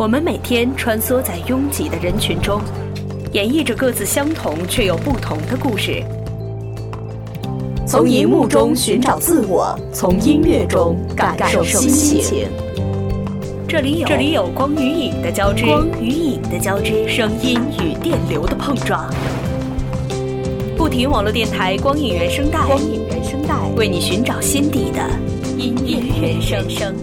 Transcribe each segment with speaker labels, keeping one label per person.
Speaker 1: 我们每天穿梭在拥挤的人群中，演绎着各自相同却又不同的故事。从荧幕中寻找自我，从音乐中感受心情。这里有这里有光与影的交织，光与影的交织，声音与电流的碰撞。不停网络电台光影原声带，光影原声带为你寻找心底的音乐原声。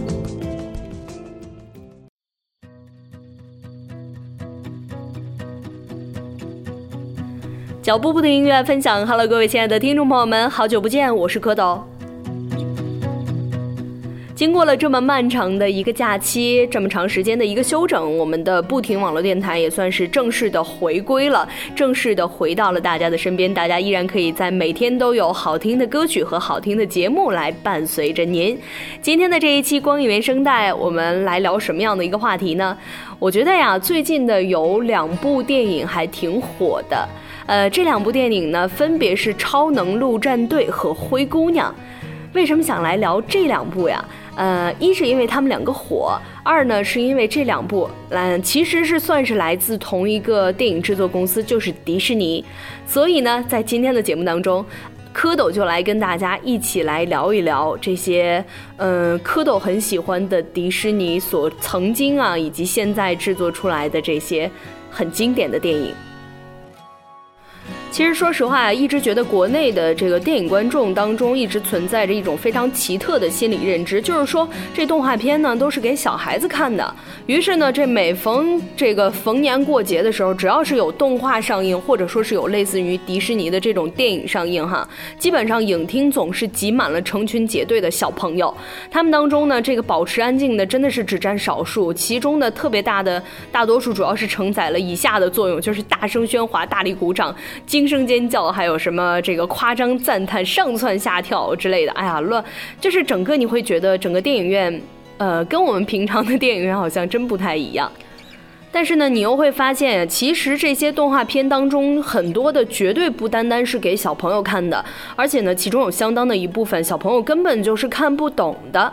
Speaker 1: 脚步不停音乐分享，Hello，各位亲爱的听众朋友们，好久不见，我是蝌蚪。经过了这么漫长的一个假期，这么长时间的一个休整，我们的不停网络电台也算是正式的回归了，正式的回到了大家的身边。大家依然可以在每天都有好听的歌曲和好听的节目来伴随着您。今天的这一期光影原声带，我们来聊什么样的一个话题呢？我觉得呀，最近的有两部电影还挺火的，呃，这两部电影呢，分别是《超能陆战队》和《灰姑娘》。为什么想来聊这两部呀？呃，一是因为他们两个火，二呢是因为这两部，嗯，其实是算是来自同一个电影制作公司，就是迪士尼。所以呢，在今天的节目当中，蝌蚪就来跟大家一起来聊一聊这些，嗯，蝌蚪很喜欢的迪士尼所曾经啊以及现在制作出来的这些很经典的电影。其实说实话，一直觉得国内的这个电影观众当中一直存在着一种非常奇特的心理认知，就是说这动画片呢都是给小孩子看的。于是呢，这每逢这个逢年过节的时候，只要是有动画上映，或者说是有类似于迪士尼的这种电影上映，哈，基本上影厅总是挤满了成群结队的小朋友。他们当中呢，这个保持安静的真的是只占少数，其中的特别大的大多数主要是承载了以下的作用，就是大声喧哗、大力鼓掌。惊声尖叫，还有什么这个夸张赞叹、上蹿下跳之类的？哎呀，乱，就是整个你会觉得整个电影院，呃，跟我们平常的电影院好像真不太一样。但是呢，你又会发现，其实这些动画片当中很多的绝对不单单是给小朋友看的，而且呢，其中有相当的一部分小朋友根本就是看不懂的。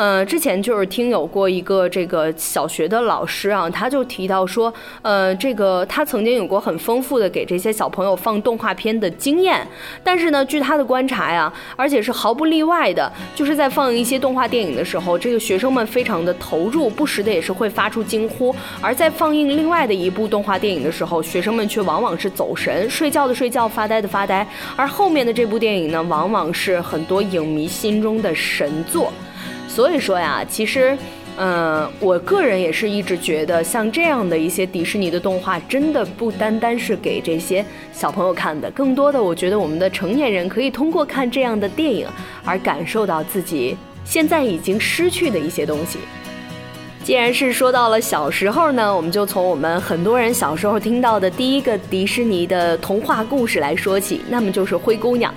Speaker 1: 呃，之前就是听有过一个这个小学的老师啊，他就提到说，呃，这个他曾经有过很丰富的给这些小朋友放动画片的经验，但是呢，据他的观察呀，而且是毫不例外的，就是在放一些动画电影的时候，这个学生们非常的投入，不时的也是会发出惊呼；而在放映另外的一部动画电影的时候，学生们却往往是走神，睡觉的睡觉，发呆的发呆，而后面的这部电影呢，往往是很多影迷心中的神作。所以说呀，其实，嗯，我个人也是一直觉得，像这样的一些迪士尼的动画，真的不单单是给这些小朋友看的，更多的，我觉得我们的成年人可以通过看这样的电影，而感受到自己现在已经失去的一些东西。既然是说到了小时候呢，我们就从我们很多人小时候听到的第一个迪士尼的童话故事来说起，那么就是《灰姑娘》。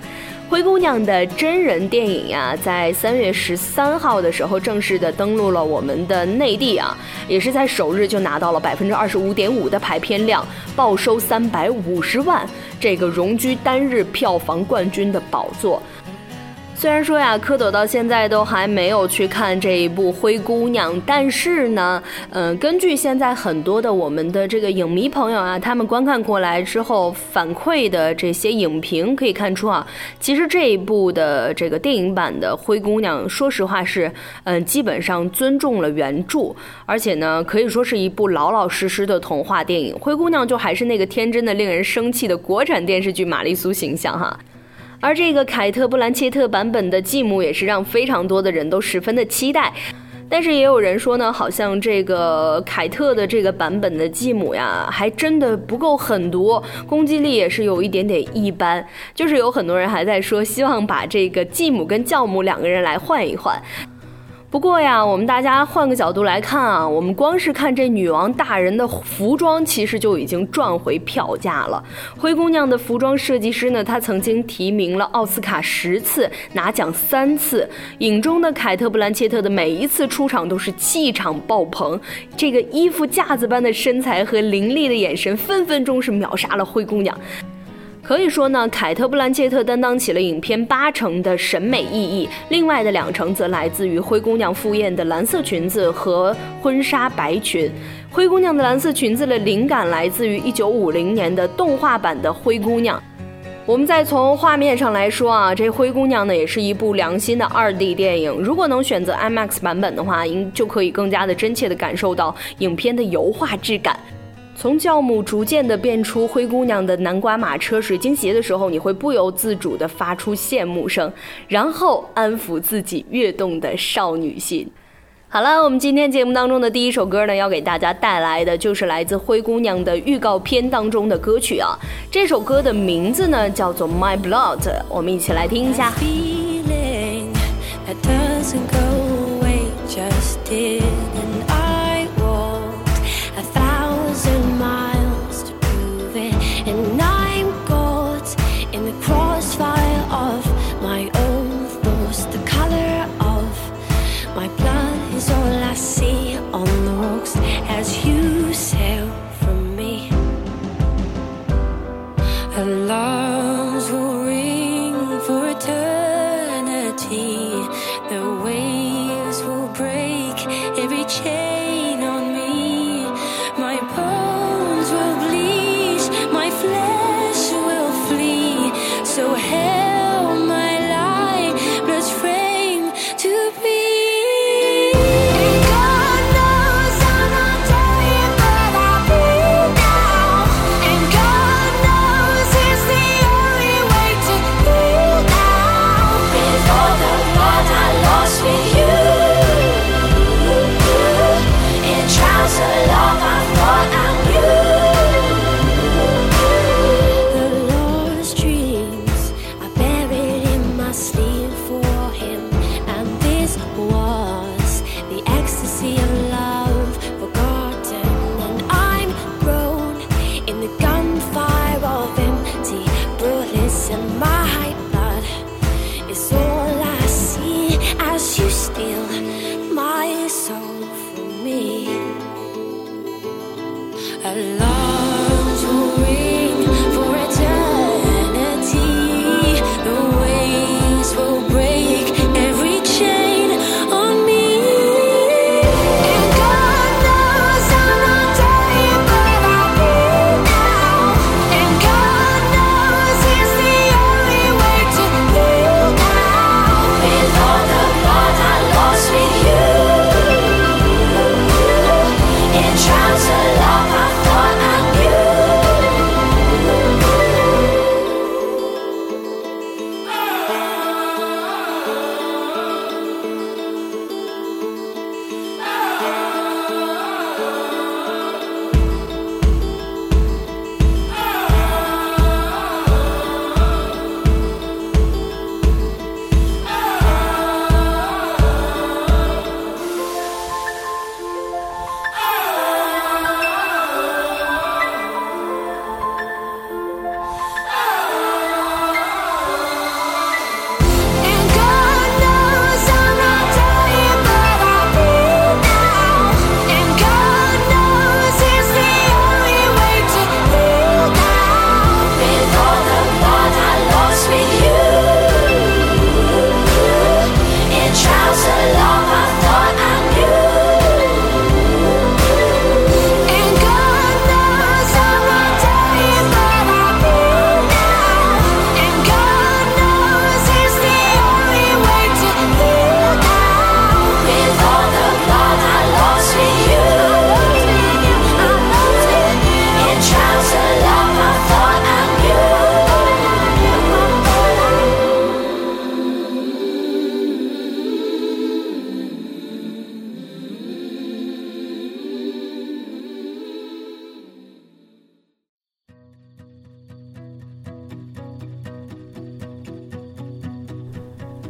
Speaker 1: 灰姑娘的真人电影呀，在三月十三号的时候正式的登陆了我们的内地啊，也是在首日就拿到了百分之二十五点五的排片量，报收三百五十万，这个荣居单日票房冠军的宝座。虽然说呀，蝌蚪到现在都还没有去看这一部《灰姑娘》，但是呢，嗯，根据现在很多的我们的这个影迷朋友啊，他们观看过来之后反馈的这些影评可以看出啊，其实这一部的这个电影版的《灰姑娘》，说实话是，嗯，基本上尊重了原著，而且呢，可以说是一部老老实实的童话电影。灰姑娘就还是那个天真的、令人生气的国产电视剧玛丽苏形象哈。而这个凯特·布兰切特版本的继母也是让非常多的人都十分的期待，但是也有人说呢，好像这个凯特的这个版本的继母呀，还真的不够狠毒，攻击力也是有一点点一般，就是有很多人还在说，希望把这个继母跟教母两个人来换一换。不过呀，我们大家换个角度来看啊，我们光是看这女王大人的服装，其实就已经赚回票价了。灰姑娘的服装设计师呢，她曾经提名了奥斯卡十次，拿奖三次。影中的凯特·布兰切特的每一次出场都是气场爆棚，这个衣服架子般的身材和凌厉的眼神，分分钟是秒杀了灰姑娘。
Speaker 2: 可以说呢，凯特·布兰切特担当起了影片八成的审美意义，另外的两成则来自于灰姑娘赴宴的蓝色裙子和婚纱白裙。灰姑娘的蓝色裙子的灵感来自于1950年的动画版的灰姑娘。我们再从画面上来说啊，这灰姑娘呢也是一部良心的 2D 电影。如果能选择 IMAX 版本的话，应就可以更加的真切的感受到影片的油画质感。从教母逐渐的变出灰姑娘的南瓜马车水晶鞋的时候，你会不由自主的发出羡慕声，然后安抚自己跃动的少女心。好了，我们今天节目当中的第一首歌呢，要给大家带来的就是来自灰姑娘的预告片当中的歌曲啊。这首歌的名字呢叫做《My Blood》，我们一起来听一下。arms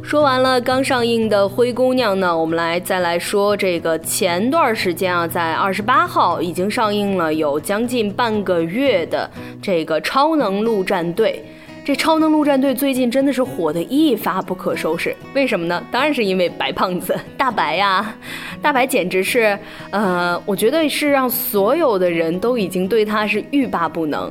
Speaker 2: 说完了刚上映的《灰姑娘》呢，我们来再来说这个前段时间啊，在二十八号已经上映了有将近半个月的这个《超能陆战队》。这《超能陆战队》最近真的是火得一发不可收拾，为什么呢？当然是因为白胖子大白呀，大白简直是，呃，我觉得是让所有的人都已经对他是欲罢不能。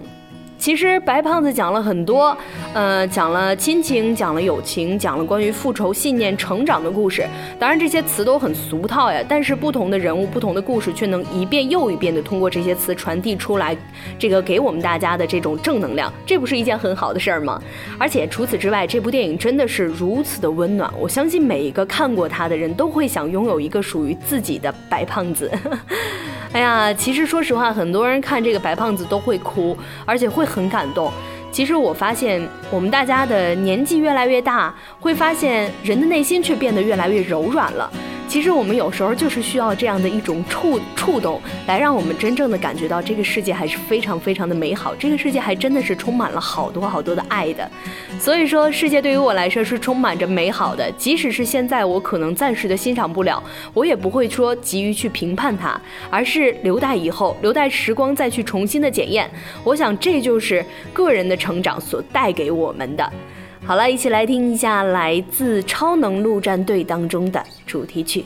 Speaker 3: 其实白胖子讲了很多，呃，讲了亲情，讲了友情，讲了关于复仇、信念、成长的故事。当然这些词都很俗套呀，但是不同的人物、不同的故事，却能一遍又一遍的通过这些词传递出来，这个给我们大家的这种正能量，这不是一件很好的事儿吗？而且除此之外，这部电影真的是如此的温暖，我相信每一个看过它的人都会想拥有一个属于自己的白胖子。哎呀，其实说实话，很多人看这个白胖子都会哭，而且会很感动。其实我发现，我们大家的年纪越来越大，会发现人的内心却变得越来越柔软了。其实我们有时候就是需要这样的一种触触动，来让我们真正的感觉到这个世界还是非常非常的美好，这个世界还真的是充满了好多好多的爱的。所以说，世界对于我来说是充满着美好的，即使是现在我可能暂时的欣赏不了，我也不会说急于去评判它，而是留待以后，留待时光再去重新的检验。我想这就是个人的成长所带给我们的。好了，一起来听一下来自《超能陆战队》当中的主题曲。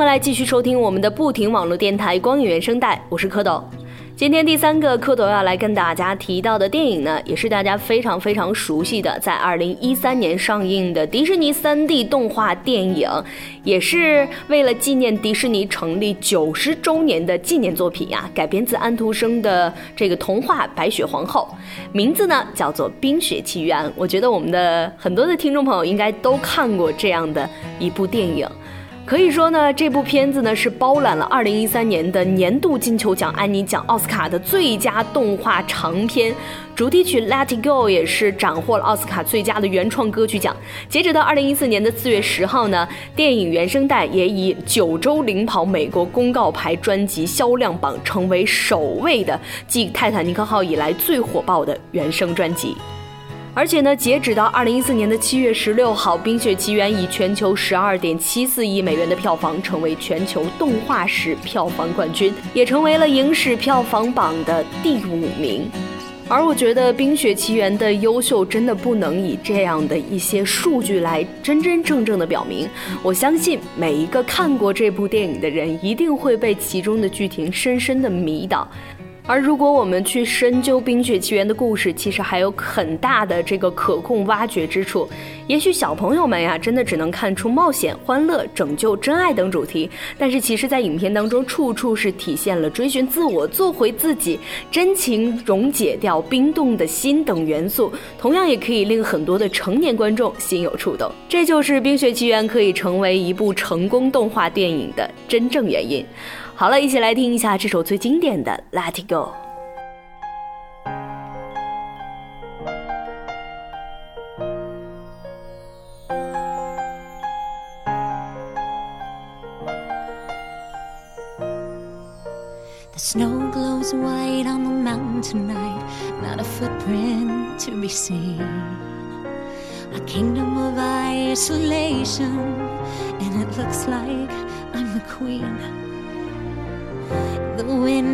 Speaker 3: 迎回来，继续收听我们的不停网络电台光影原声带，我是蝌蚪。今天第三个蝌蚪要来跟大家提到的电影呢，也是大家非常非常熟悉的，在二零一三年上映的迪士尼三 D 动画电影，也是为了纪念迪士尼成立九十周年的纪念作品呀，改编自安徒生的这个童话《白雪皇后》，名字呢叫做《冰雪奇缘》。我觉得我们的很多的听众朋友应该都看过这样的一部电影。
Speaker 1: 可以说呢，这部片子呢是包揽了2013年的年度金球奖、安妮奖、奥斯卡的最佳动画长片。主题曲《Let It Go》也是斩获了奥斯卡最佳的原创歌曲奖。截止到2014年的4月10号呢，电影原声带也以九周领跑美国公告牌专辑销量榜，成为首位的继《泰坦尼克号》以来最火爆的原声专辑。而且呢，截止到二零一四年的七月十六号，《冰雪奇缘》以全球十二点七四亿美元的票房，成为全球动画史票房冠军，也成为了影史票房榜的第五名。而我觉得，《冰雪奇缘》的优秀真的不能以这样的一些数据来真真正正的表明。我相信每一个看过这部电影的人，一定会被其中的剧情深深的迷倒。而如果我们去深究《冰雪奇缘》的故事，其实还有很大的这个可供挖掘之处。也许小朋友们呀，真的只能看出冒险、欢乐、拯救、真爱等主题，但是其实，在影片当中，处处是体现了追寻自我、做回自己、真情溶解掉冰冻的心等元素，同样也可以令很多的成年观众心有触动。这就是《冰雪奇缘》可以成为一部成功动画电影的真正原因。好了，一起来听一下这首最经典的《Let It
Speaker 4: Go》。The snow glows white on the mountain tonight, not a footprint to be seen. A kingdom of isolation, and it looks like I'm the queen.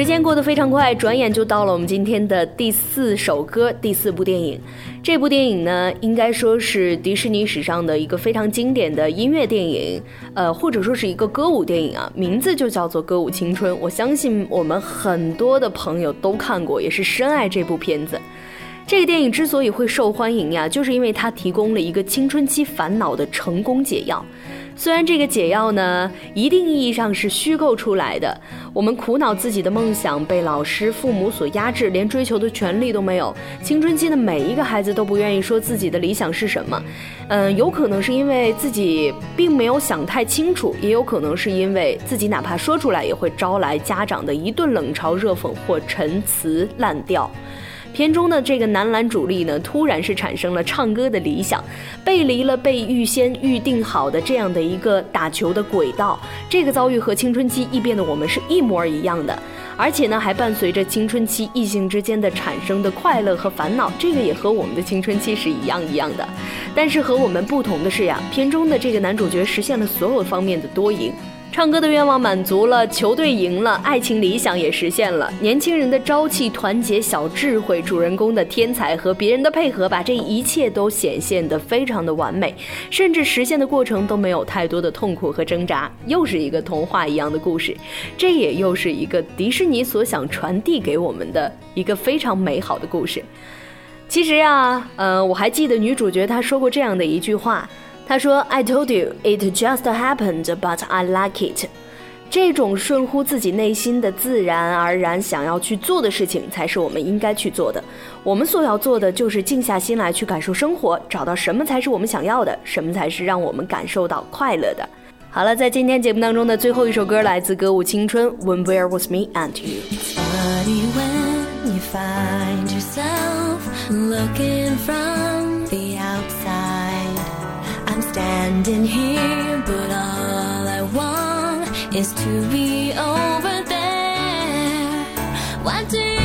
Speaker 1: 时间过得非常快，转眼就到了我们今天的第四首歌，第四部电影。这部电影呢，应该说是迪士尼史上的一个非常经典的音乐电影，呃，或者说是一个歌舞电影啊，名字就叫做《歌舞青春》。我相信我们很多的朋友都看过，也是深爱这部片子。这个电影之所以会受欢迎呀，就是因为它提供了一个青春期烦恼的成功解药。虽然这个解药呢，一定意义上是虚构出来的，我们苦恼自己的梦想被老师、父母所压制，连追求的权利都没有。青春期的每一个孩子都不愿意说自己的理想是什么，嗯，有可能是因为自己并没有想太清楚，也有可能是因为自己哪怕说出来，也会招来家长的一顿冷嘲热讽或陈词滥调。片中的这个男篮主力呢，突然是产生了唱歌的理想，背离了被预先预定好的这样的一个打球的轨道。这个遭遇和青春期异变的我们是一模一样的，而且呢，还伴随着青春期异性之间的产生的快乐和烦恼。这个也和我们的青春期是一样一样的，但是和我们不同的是呀，片中的这个男主角实现了所有方面的多赢。唱歌的愿望满足了，球队赢了，爱情理想也实现了。年轻人的朝气、团结、小智慧，主人公的天才和别人的配合，把这一切都显现得非常的完美，甚至实现的过程都没有太多的痛苦和挣扎。又是一个童话一样的故事，这也又是一个迪士尼所想传递给我们的一个非常美好的故事。其实啊，呃，我还记得女主角她说过这样的一句话。他说：“I told you it just happened, but I like it。”这种顺乎自己内心的、自然而然想要去做的事情，才是我们应该去做的。我们所要做的，就是静下心来去感受生活，找到什么才是我们想要的，什么才是让我们感受到快乐的。好了，在今天节目当中的最后一首歌，来自歌舞青春《When We're With Me and You》。
Speaker 5: Standing here, but all I want is to be over there. Why did